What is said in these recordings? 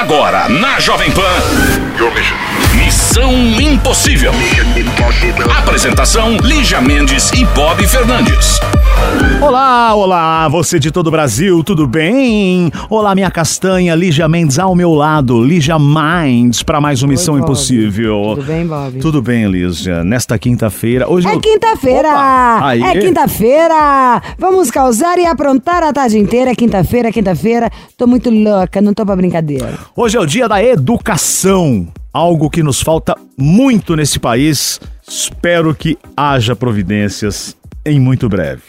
Agora, na Jovem Pan. Missão Impossível. Apresentação: Lígia Mendes e Bob Fernandes. Olá, olá, você de todo o Brasil, tudo bem? Olá, minha castanha, Lígia Mendes ao meu lado, Lígia Minds, para mais uma Missão Bob. Impossível. Tudo bem, Bob? Tudo bem, Lígia. Nesta quinta-feira. Hoje É eu- quinta-feira! É quinta-feira! Vamos causar e aprontar a tarde inteira. É Quinta-feira, é quinta-feira. Tô muito louca, não tô pra brincadeira. Hoje é o dia da educação, algo que nos falta muito nesse país. Espero que haja providências em muito breve.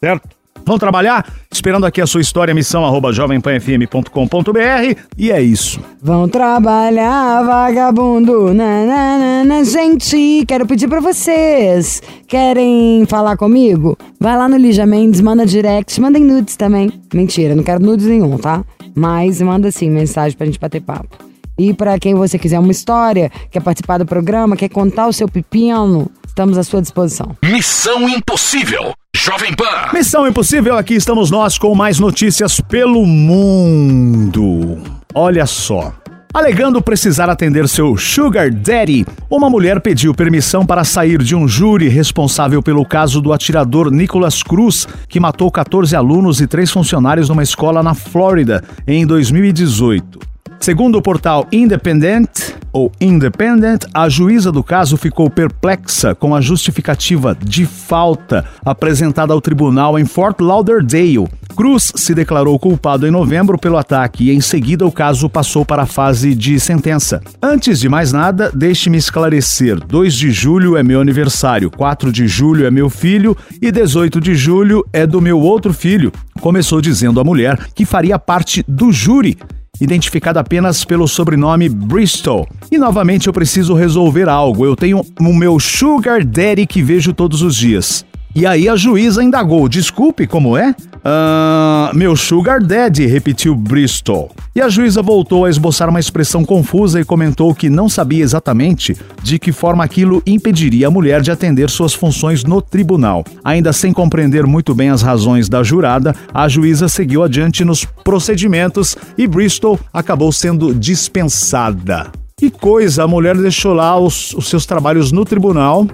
Certo? Vamos trabalhar? Esperando aqui a sua história, missão arroba jovempanfm.com.br e é isso. Vão trabalhar, vagabundo. Na, na, na, na. Gente, quero pedir pra vocês. Querem falar comigo? Vai lá no Lígia Mendes, manda direct, mandem nudes também. Mentira, não quero nudes nenhum, tá? Mas manda sim mensagem pra gente bater papo. E pra quem você quiser uma história, quer participar do programa, quer contar o seu pepino, estamos à sua disposição. Missão Impossível. Jovem Pan. Missão Impossível, aqui estamos nós com mais notícias pelo mundo. Olha só. Alegando precisar atender seu Sugar Daddy, uma mulher pediu permissão para sair de um júri responsável pelo caso do atirador Nicholas Cruz, que matou 14 alunos e três funcionários numa escola na Flórida em 2018. Segundo o portal Independent, ou Independent, a juíza do caso ficou perplexa com a justificativa de falta apresentada ao tribunal em Fort Lauderdale. Cruz se declarou culpado em novembro pelo ataque e em seguida o caso passou para a fase de sentença. Antes de mais nada, deixe-me esclarecer: 2 de julho é meu aniversário, 4 de julho é meu filho e 18 de julho é do meu outro filho. Começou dizendo a mulher que faria parte do júri identificada apenas pelo sobrenome Bristol. E novamente eu preciso resolver algo. Eu tenho o meu Sugar Daddy que vejo todos os dias. E aí a juíza indagou: Desculpe, como é? Ah, meu Sugar Daddy, repetiu Bristol. E a juíza voltou a esboçar uma expressão confusa e comentou que não sabia exatamente de que forma aquilo impediria a mulher de atender suas funções no tribunal. Ainda sem compreender muito bem as razões da jurada, a juíza seguiu adiante nos procedimentos e Bristol acabou sendo dispensada. Que coisa, a mulher deixou lá os, os seus trabalhos no tribunal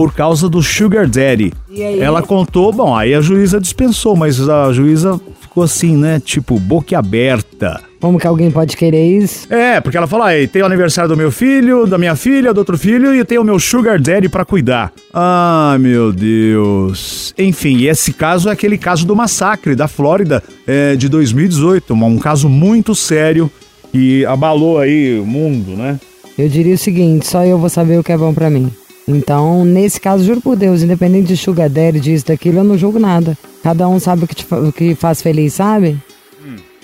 por causa do Sugar Daddy. E aí? Ela contou, bom, aí a juíza dispensou, mas a juíza ficou assim, né? Tipo, boquiaberta. Como que alguém pode querer isso? É, porque ela falou, aí, tem o aniversário do meu filho, da minha filha, do outro filho e tem o meu Sugar Daddy pra cuidar. Ah, meu Deus. Enfim, e esse caso é aquele caso do massacre da Flórida é, de 2018, um caso muito sério que abalou aí o mundo, né? Eu diria o seguinte, só eu vou saber o que é bom pra mim. Então, nesse caso, juro por Deus, independente de sugar daddy, disso, daquilo, eu não julgo nada. Cada um sabe o que, te o que faz feliz, sabe?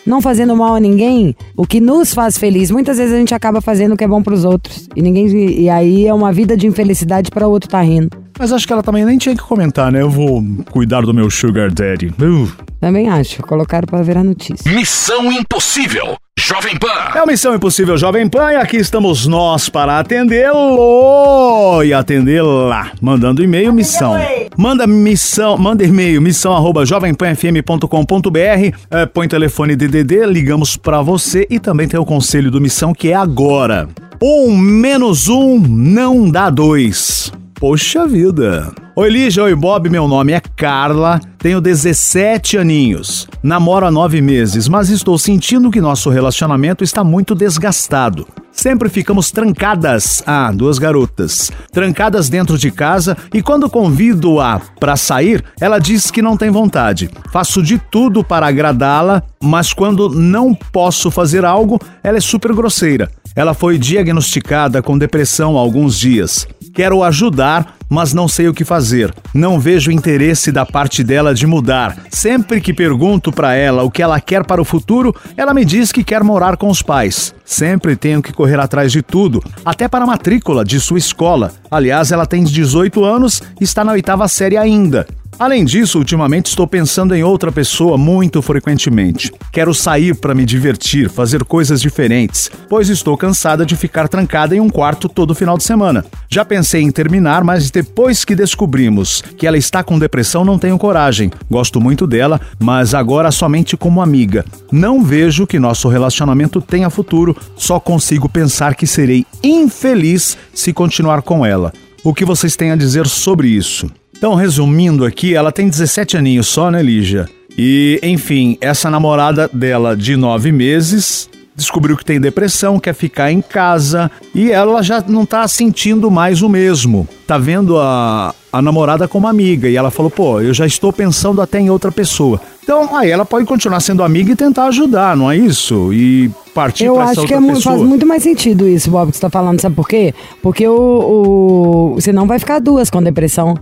Não fazendo mal a ninguém, o que nos faz feliz. Muitas vezes a gente acaba fazendo o que é bom pros outros. E ninguém e aí é uma vida de infelicidade pra outro tá rindo. Mas acho que ela também nem tinha que comentar, né? Eu vou cuidar do meu Sugar Daddy. Uh. Também acho, colocaram pra virar notícia. Missão Impossível. Jovem Pan. É o Missão Impossível Jovem Pan e aqui estamos nós para atendê-lo e atendê-la. Mandando e-mail, missão. Manda missão, manda e-mail, missão arroba jovempanfm.com.br, é, põe telefone DDD, ligamos para você e também tem o conselho do Missão que é agora. Um menos um não dá dois. Poxa vida. Oi, Lígia, oi, Bob, meu nome é Carla, tenho 17 aninhos, namoro há nove meses, mas estou sentindo que nosso relacionamento está muito desgastado. Sempre ficamos trancadas, ah, duas garotas, trancadas dentro de casa e quando convido-a para sair, ela diz que não tem vontade. Faço de tudo para agradá-la, mas quando não posso fazer algo, ela é super grosseira. Ela foi diagnosticada com depressão há alguns dias. Quero ajudar, mas não sei o que fazer. Não vejo interesse da parte dela de mudar. Sempre que pergunto para ela o que ela quer para o futuro, ela me diz que quer morar com os pais. Sempre tenho que correr atrás de tudo, até para a matrícula de sua escola. Aliás, ela tem 18 anos e está na oitava série ainda. Além disso, ultimamente estou pensando em outra pessoa muito frequentemente. Quero sair para me divertir, fazer coisas diferentes, pois estou cansada de ficar trancada em um quarto todo final de semana. Já pensei em terminar, mas depois que descobrimos que ela está com depressão, não tenho coragem. Gosto muito dela, mas agora somente como amiga. Não vejo que nosso relacionamento tenha futuro, só consigo pensar que serei infeliz se continuar com ela. O que vocês têm a dizer sobre isso? Então, resumindo aqui, ela tem 17 aninhos só, né, Lígia? E, enfim, essa namorada dela de nove meses descobriu que tem depressão, quer ficar em casa e ela já não tá sentindo mais o mesmo. Tá vendo a, a namorada como amiga e ela falou: pô, eu já estou pensando até em outra pessoa. Então, aí ela pode continuar sendo amiga e tentar ajudar, não é isso? E partir Eu pra essa acho que outra é mu- pessoa. faz muito mais sentido isso, Bob, que você tá falando. Sabe por quê? Porque o, o, você não vai ficar duas com depressão.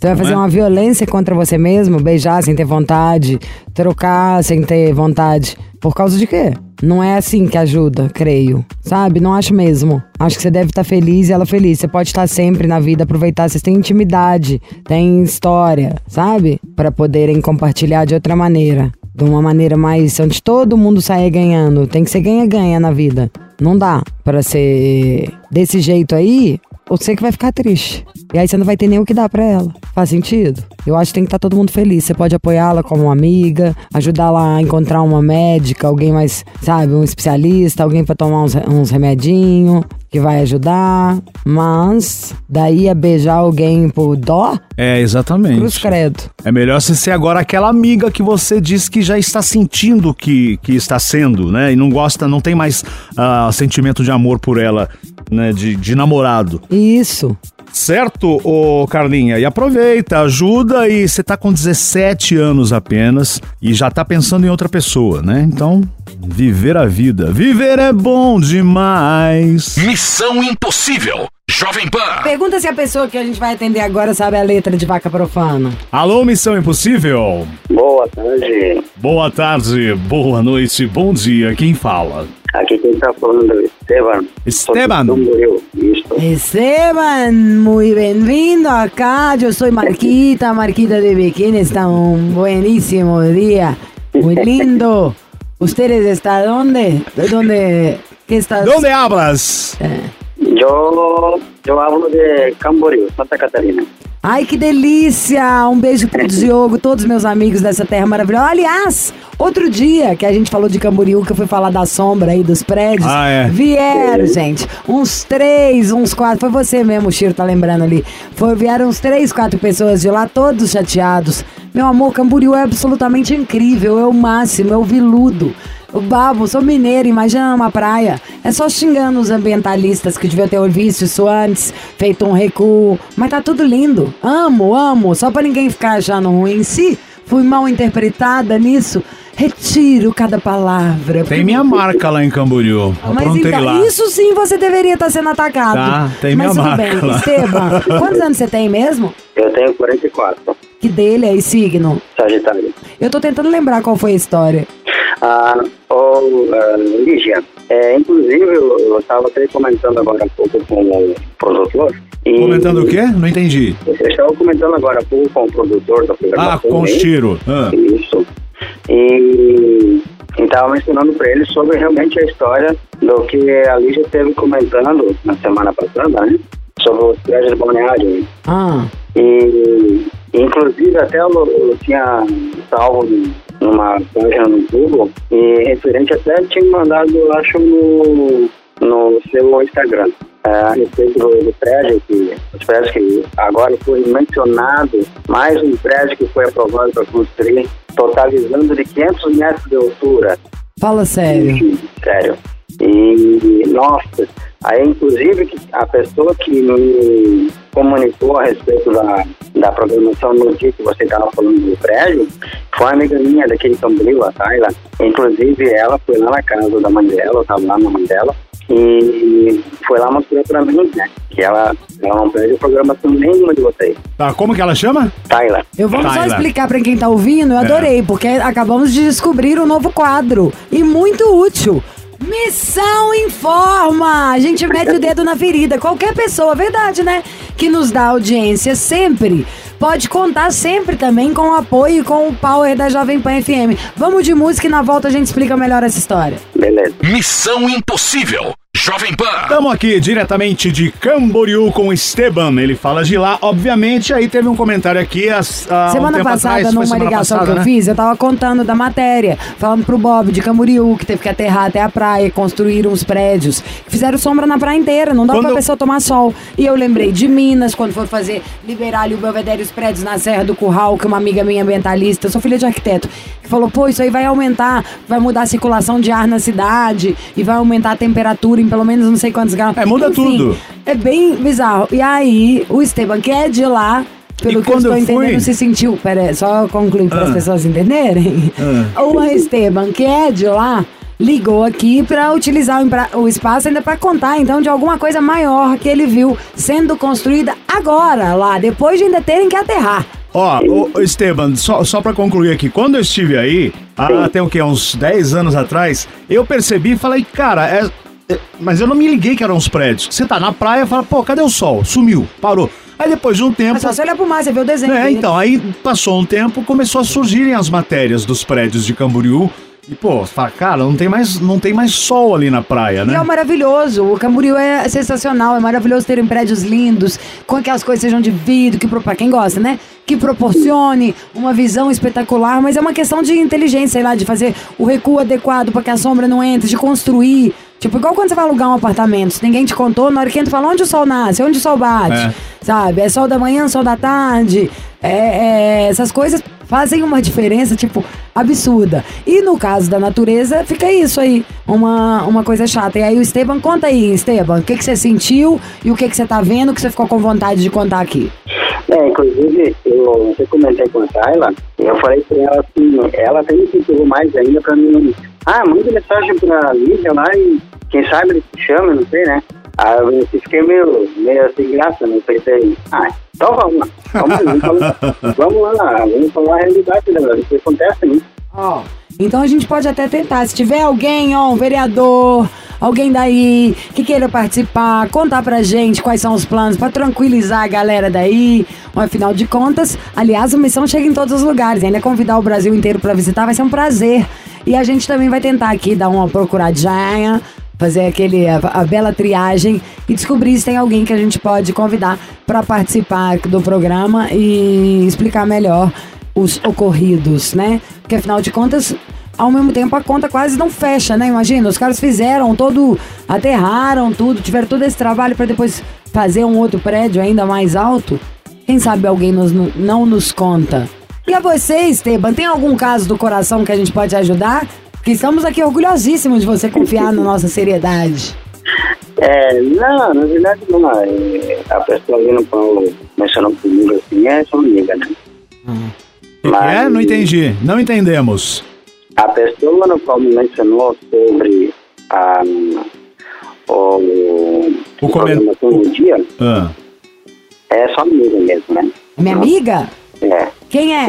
Você vai fazer é? uma violência contra você mesmo, beijar sem ter vontade, trocar sem ter vontade. Por causa de quê? Não é assim que ajuda, creio. Sabe? Não acho mesmo. Acho que você deve estar feliz e ela feliz. Você pode estar sempre na vida, aproveitar. Vocês têm intimidade, têm história, sabe? Pra poderem compartilhar de outra maneira. De uma maneira mais. onde todo mundo saia ganhando. Tem que ser ganha-ganha na vida. Não dá pra ser desse jeito aí, você que vai ficar triste. E aí você não vai ter nem o que dar pra ela. Faz sentido? Eu acho que tem que estar todo mundo feliz. Você pode apoiá-la como uma amiga, ajudá-la a encontrar uma médica, alguém mais, sabe, um especialista, alguém pra tomar uns, uns remedinhos que vai ajudar. Mas daí a beijar alguém por dó, É, cruz exatamente. credo. É melhor você ser agora aquela amiga que você diz que já está sentindo que, que está sendo, né? E não gosta, não tem mais ah, sentimento de amor por ela, né? De, de namorado. Isso. Certo, ô Carlinha? E aproveita, ajuda e você tá com 17 anos apenas e já tá pensando em outra pessoa, né? Então, viver a vida. Viver é bom demais. Missão Impossível. Jovem Pan. Pergunta se a pessoa que a gente vai atender agora sabe a letra de vaca profana. Alô, Missão Impossível? Boa tarde. Boa tarde, boa noite, bom dia. Quem fala? Quem está falando é Esteban. Esteban. De. Esteban, muy bienvenido acá. Yo soy Marquita, Marquita de Bikini. Está un buenísimo día, muy lindo. ¿Ustedes están dónde? ¿De dónde? ¿Qué estás? Donde hablas? Eu, eu hablo de Camboriú, Santa Catarina. Ai, que delícia! Um beijo pro Diogo, todos meus amigos dessa terra maravilhosa. Aliás, outro dia que a gente falou de Camboriú, que eu fui falar da sombra aí dos prédios, Ah, é. vieram, gente, uns três, uns quatro, foi você mesmo, o Chiro tá lembrando ali. Foi, vieram uns três, quatro pessoas de lá, todos chateados. Meu amor, Camboriú é absolutamente incrível, é o máximo, é o viludo. O babo, sou mineiro, imagina numa praia. É só xingando os ambientalistas que deviam ter visto isso antes, feito um recuo. Mas tá tudo lindo. Amo, amo. Só pra ninguém ficar achando ruim em si, fui mal interpretada nisso. Retiro cada palavra. Tem minha marca lá em Camboriú. Mas Aprontei então, lá. isso sim você deveria estar sendo atacado. Tá, tem Mas minha marca bem, lá. Esteban, quantos anos você tem mesmo? Eu tenho 44. Que dele é signo? Sagitário. Eu tô tentando lembrar qual foi a história. Ah, ô, ah, Lígia, é, inclusive eu estava até comentando agora há pouco com o produtor. E Comentando o quê? Não entendi. Eu estava comentando agora há pouco com o produtor da Ah, programação. com o. Chiro. Ah. Isso. E estava mencionando para ele sobre realmente a história do que a Lígia esteve comentando na semana passada, né? Sobre os prédios de balneário. Ah, E, inclusive, até eu, eu tinha salvo numa página no Google e referente até tinha mandado, eu acho, no, no seu Instagram. é, a respeito do, prédio, que, os prédios que agora foi mencionado, mais um prédio que foi aprovado para construir, totalizando de 500 metros de altura. fala sério. Sério. E, nossa, aí inclusive a pessoa que me comunicou a respeito da, da programação no dia que você estava falando do prédio, foi uma amiga minha daquele Cambril, a Tayla. Inclusive ela foi lá na casa da mãe dela, eu estava lá na mãe dela, e foi lá mostrar pra mim, né, que ela, ela não perde programação nenhuma de vocês. Tá, como que ela chama? Tayla. Eu vou só Tyler. explicar pra quem tá ouvindo, eu adorei, porque acabamos de descobrir um novo quadro e muito útil. Missão Informa! A gente mete o dedo na ferida. Qualquer pessoa, verdade, né? Que nos dá audiência sempre pode contar sempre também com o apoio e com o power da Jovem Pan FM. Vamos de música e na volta a gente explica melhor essa história. Beleza. Missão Impossível. Jovem Pan. Estamos aqui diretamente de Camboriú com o Esteban. Ele fala de lá, obviamente. Aí teve um comentário aqui. As, há um Semana tempo passada, atrás, numa semana ligação passada, que eu né? fiz, eu tava contando da matéria, falando pro Bob de Camboriú, que teve que aterrar até a praia, construir uns prédios, que fizeram sombra na praia inteira, não dá Quando- pra pessoa tomar sol. E eu lembrei de Minas, quando for fazer, liberar ali o Belvedere e os prédios na Serra do Curral, que uma amiga minha ambientalista, eu sou filha de arquiteto, que falou, pô, isso aí vai aumentar, vai mudar a circulação de ar na cidade, e vai aumentar a temperatura em pelo menos não sei quantos graus. É, muda Enfim, tudo. É bem bizarro. E aí, o Esteban, que é de lá, pelo E que eu estou eu fui- entendendo, se sentiu. Pera aí, só concluir para as Ah. pessoas entenderem. O Esteban, que é de lá, ligou aqui para utilizar o, o espaço ainda para contar, então, de alguma coisa maior que ele viu sendo construída agora, lá, depois de ainda terem que aterrar. Ó, ô, Esteban, só, só pra concluir aqui, quando eu estive aí, há tem o quê? Uns 10 anos atrás, eu percebi e falei, cara, é, é- Mas eu não me liguei que eram os prédios. Você tá na praia e fala, pô, cadê o sol? Sumiu, parou. Aí depois de um tempo. Mas só você olhar pro mar, você vê o desenho. É, dele. então, aí passou um tempo, começou a surgirem as matérias dos prédios de Camboriú. E, pô, fala, cara, não tem mais, não tem mais sol ali na praia, E é né? maravilhoso. O Camboriú é sensacional. É maravilhoso terem prédios lindos, com que as coisas sejam de vidro, que pra quem gosta, né? Que proporcione uma visão espetacular, mas é uma questão de inteligência, sei lá, de fazer o recuo adequado para que a sombra não entre, de construir. Tipo, igual quando você vai alugar um apartamento, se ninguém te contou, na hora que entra, fala onde o sol nasce, onde o sol bate, É. sabe? É sol da manhã, sol da tarde. É, é, essas coisas fazem uma diferença, tipo, absurda. E no caso da natureza, fica isso aí, uma, uma coisa chata. E aí o Esteban, conta aí, Esteban, o que, que você sentiu e o que, que você tá vendo que você ficou com vontade de contar aqui. É, inclusive, eu, eu comentei com a Tayla, e eu falei pra ela assim, ela até me incentivou mais ainda pra mim. Ah, manda mensagem pra Lívia lá e quem sabe ele te chama, não sei, né? Aí eu fiquei meio, meio sem graça, né? Eu pensei, ah, então vamos lá, vamos lá, vamos lá, vamos falar a realidade, né? O que acontece, né? Ó, então a gente pode até tentar. Se tiver alguém, ó, um vereador, alguém daí que queira participar, contar pra gente quais são os planos pra tranquilizar a galera daí. Afinal de contas, aliás, a missão chega em todos os lugares. Ainda convidar o Brasil inteiro pra visitar vai ser um prazer. E a gente também vai tentar aqui dar uma procuradinha, fazer aquele a, a bela triagem e descobrir se tem alguém que a gente pode convidar pra participar do programa e explicar melhor os ocorridos, né? Porque afinal de contas, ao mesmo tempo a conta quase não fecha, né? Imagina, os caras fizeram todo, aterraram tudo, tiveram todo esse trabalho para depois fazer um outro prédio ainda mais alto. Quem sabe alguém nos- não nos conta. E a você, Esteban, tem algum caso do coração que a gente pode ajudar? Porque estamos aqui orgulhosíssimos de você confiar na nossa seriedade. É, não, na verdade não. É, a pessoa vindo com mencionou comigo assim, é sua amiga, né? Que que é? Não entendi. Não entendemos. A pessoa no qual me mencionou sobre a, o, O comen- programação do dia Ah. é sua amiga mesmo, né? Minha amiga? É. Quem é?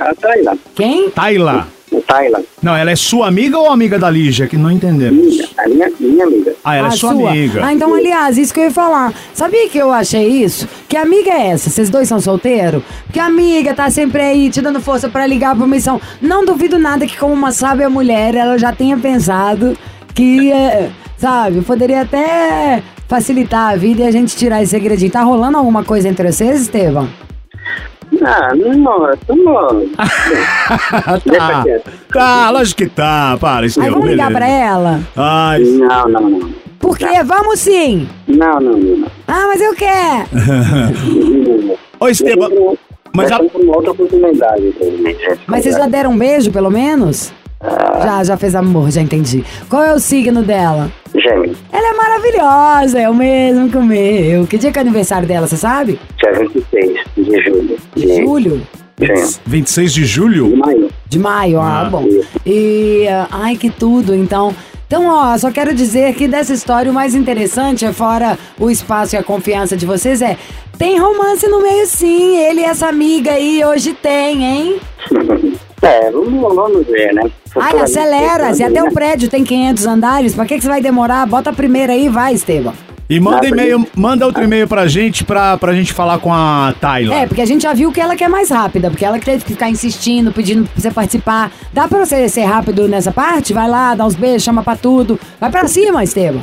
A Tayla. Quem? Taila. A Tayla. Não, ela é sua amiga ou amiga da Lígia? Que não entendemos. Minha, a minha, minha amiga. Ah, ela é A sua, amiga. Ah, então, aliás, isso que eu ia falar. Sabia que eu achei isso? Que amiga é essa? Vocês dois são solteiros? Porque a amiga tá sempre aí te dando força pra ligar pra missão. Não duvido nada que, como uma sábia mulher, ela já tenha pensado que, é, sabe, poderia até facilitar a vida e a gente tirar esse segredinho. Tá rolando alguma coisa entre vocês, Estevam? Ah, não, estamos... Deixa tá. quieto. Tá, lógico que tá. Para, Aí Estevão. vamos ligar beleza. pra ela? Ai, Não, não, não. Por quê? Vamos sim! Não, não, não. não. Ah, mas eu quero! Ô, Esteban. Mas Mas uma outra oportunidade. Mas vocês já deram um beijo, pelo menos? Já, já fez amor, já entendi. Qual é o signo dela? Gêmeos, Ela é maravilhosa, é o mesmo que o meu. Que dia que é o aniversário dela, você sabe? dia 26 de julho. De Julho? Sim. 26 de De julho? maio. De maio, ah, Ah, bom. E, ah, ai, que tudo, então. Então, ó, só quero dizer que dessa história o mais interessante, é fora o espaço e a confiança de vocês, é tem romance no meio sim, ele e essa amiga aí hoje tem, hein? É, vamos, vamos ver, né? Ai, acelera, se até o prédio tem 500 andares, pra que, que você vai demorar? Bota a primeira aí vai, Esteban. E manda e-mail, manda outro e-mail pra gente, pra, pra gente falar com a Tayla. É, porque a gente já viu que ela quer mais rápida, porque ela teve que ficar insistindo, pedindo pra você participar. Dá pra você ser rápido nessa parte? Vai lá, dá uns beijos, chama pra tudo. Vai pra cima, Esteban.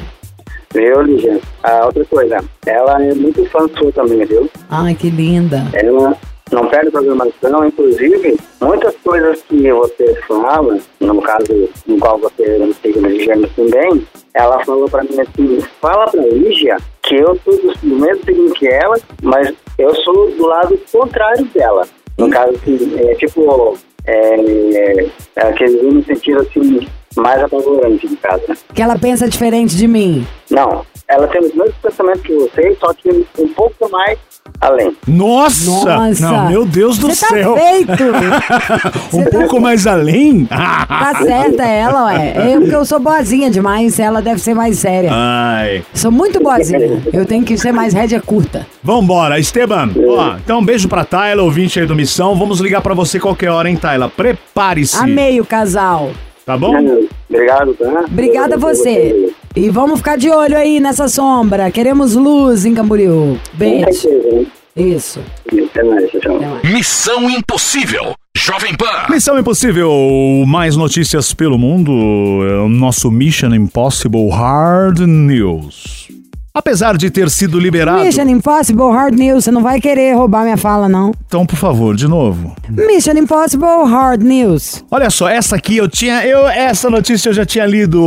Viu, Lígia? Ah, outra coisa, ela é muito fã sua também, viu? Ai, que linda. Ela não perde programação, inclusive, muitas coisas que você fala, no caso no qual você não siga no gêmeos também, ela falou pra mim assim, fala pra Lígia que eu sou do, mesmo signo que ela, mas eu sou do lado contrário dela. No caso, assim, é tipo, é, é aquele no sentido assim, mais apavorante de casa. né? Que ela pensa diferente de mim. Não, ela tem os mesmos pensamentos que você, só que um pouco mais além. Nossa! Nossa. Não, meu Deus do Você tá céu! feito! um Você tá pouco mais além? Tá certa ela, ué. Eu, porque eu sou boazinha demais, ela deve ser mais séria. Ai. Sou muito boazinha. Eu tenho que ser mais rédea curta. Vambora, Esteban. Ó, então um beijo pra Tayla, ouvinte aí do Missão. Vamos ligar pra você qualquer hora, hein, Tayla? Prepare-se. Amei o casal. Tá bom? Obrigado, tá? Obrigada a você. E vamos ficar de olho aí nessa sombra. Queremos luz em Camboriú. Beijo. Isso. Até mais, tchau. Até mais. Missão Impossível. Jovem Pan. Missão Impossível, mais notícias pelo mundo, é o nosso Mission Impossible Hard News. Apesar de ter sido liberado... Mission Impossible Hard News. Você não vai querer roubar minha fala, não. Então, por favor, de novo. Mission Impossible Hard News. Olha só, essa aqui eu tinha. Eu, essa notícia eu já tinha lido.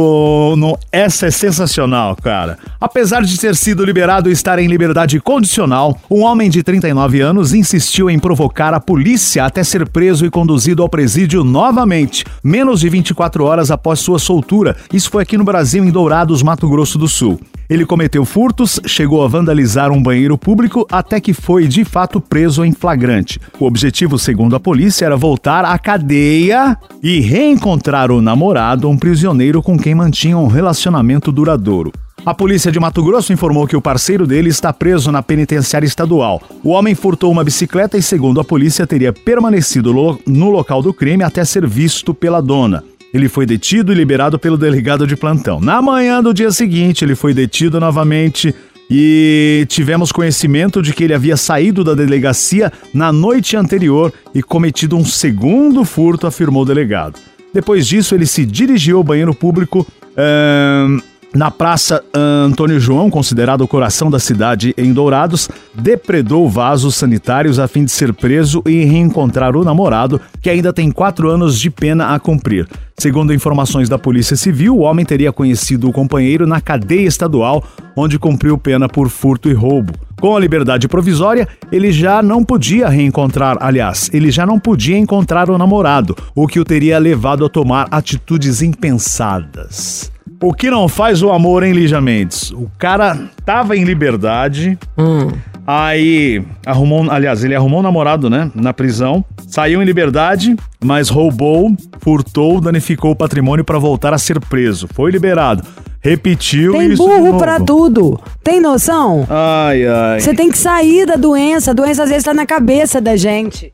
No, essa é sensacional, cara. Apesar de ter sido liberado e estar em liberdade condicional, um homem de 39 anos insistiu em provocar a polícia até ser preso e conduzido ao presídio novamente, menos de 24 horas após sua soltura. Isso foi aqui no Brasil, em Dourados, Mato Grosso do Sul. Ele cometeu furtos, chegou a vandalizar um banheiro público até que foi de fato preso em flagrante. O objetivo, segundo a polícia, era voltar à cadeia e reencontrar o namorado, um prisioneiro com quem mantinha um relacionamento duradouro. A polícia de Mato Grosso informou que o parceiro dele está preso na penitenciária estadual. O homem furtou uma bicicleta e, segundo a polícia, teria permanecido no local do crime até ser visto pela dona. Ele foi detido e liberado pelo delegado de plantão. Na manhã do dia seguinte, ele foi detido novamente e tivemos conhecimento de que ele havia saído da delegacia na noite anterior e cometido um segundo furto, afirmou o delegado. Depois disso, ele se dirigiu ao banheiro público ahn, na Praça Antônio João, considerado o coração da cidade em Dourados, depredou vasos sanitários a fim de ser preso e reencontrar o namorado, que ainda tem quatro anos de pena a cumprir. Segundo informações da Polícia Civil, o homem teria conhecido o companheiro na cadeia estadual, onde cumpriu pena por furto e roubo. Com a liberdade provisória, ele já não podia reencontrar, aliás, ele já não podia encontrar o namorado, o que o teria levado a tomar atitudes impensadas. O que não faz o amor, hein, Lígia Mendes? O cara tava em liberdade, aí arrumou, aliás, ele arrumou um namorado, né, na prisão, saiu em liberdade, mas roubou, furtou, danificou o patrimônio para voltar a ser preso. Foi liberado. Repetiu Tem isso de burro pra tudo. Tem noção? Ai, ai. Você tem que sair da doença. A doença às vezes tá na cabeça da gente.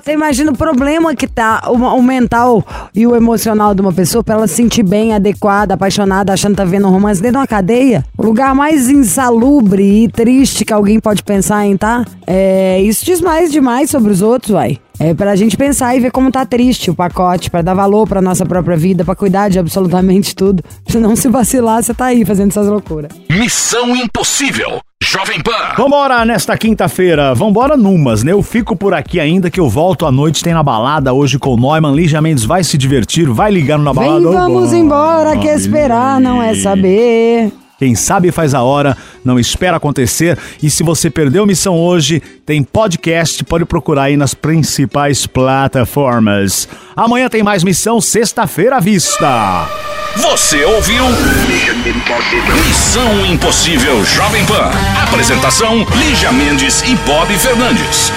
Você imagina o problema que tá o, o mental e o emocional de uma pessoa pra ela se sentir bem, adequada, apaixonada, achando que tá vendo um romance dentro de uma cadeia. O lugar mais insalubre e triste que alguém pode pensar em tá? É, isso diz mais demais sobre os outros, uai. É pra gente pensar e ver como tá triste o pacote, pra dar valor pra nossa própria vida, pra cuidar de absolutamente tudo. Se não se vacilar, você tá aí fazendo essas loucuras. Missão Impossível. Jovem Pan. Vambora nesta quinta-feira. Vambora numas, né? Eu fico por aqui ainda que eu volto à noite. Tem na balada hoje com o Neumann. Lígia Mendes vai se divertir, vai ligar na balada. Vem, vamos bom. embora, que esperar não é saber. Quem sabe faz a hora, não espera acontecer. E se você perdeu missão hoje, tem podcast, pode procurar aí nas principais plataformas. Amanhã tem mais missão, sexta-feira à vista. Você ouviu? Missão Impossível Jovem Pan. Apresentação: Lígia Mendes e Bob Fernandes.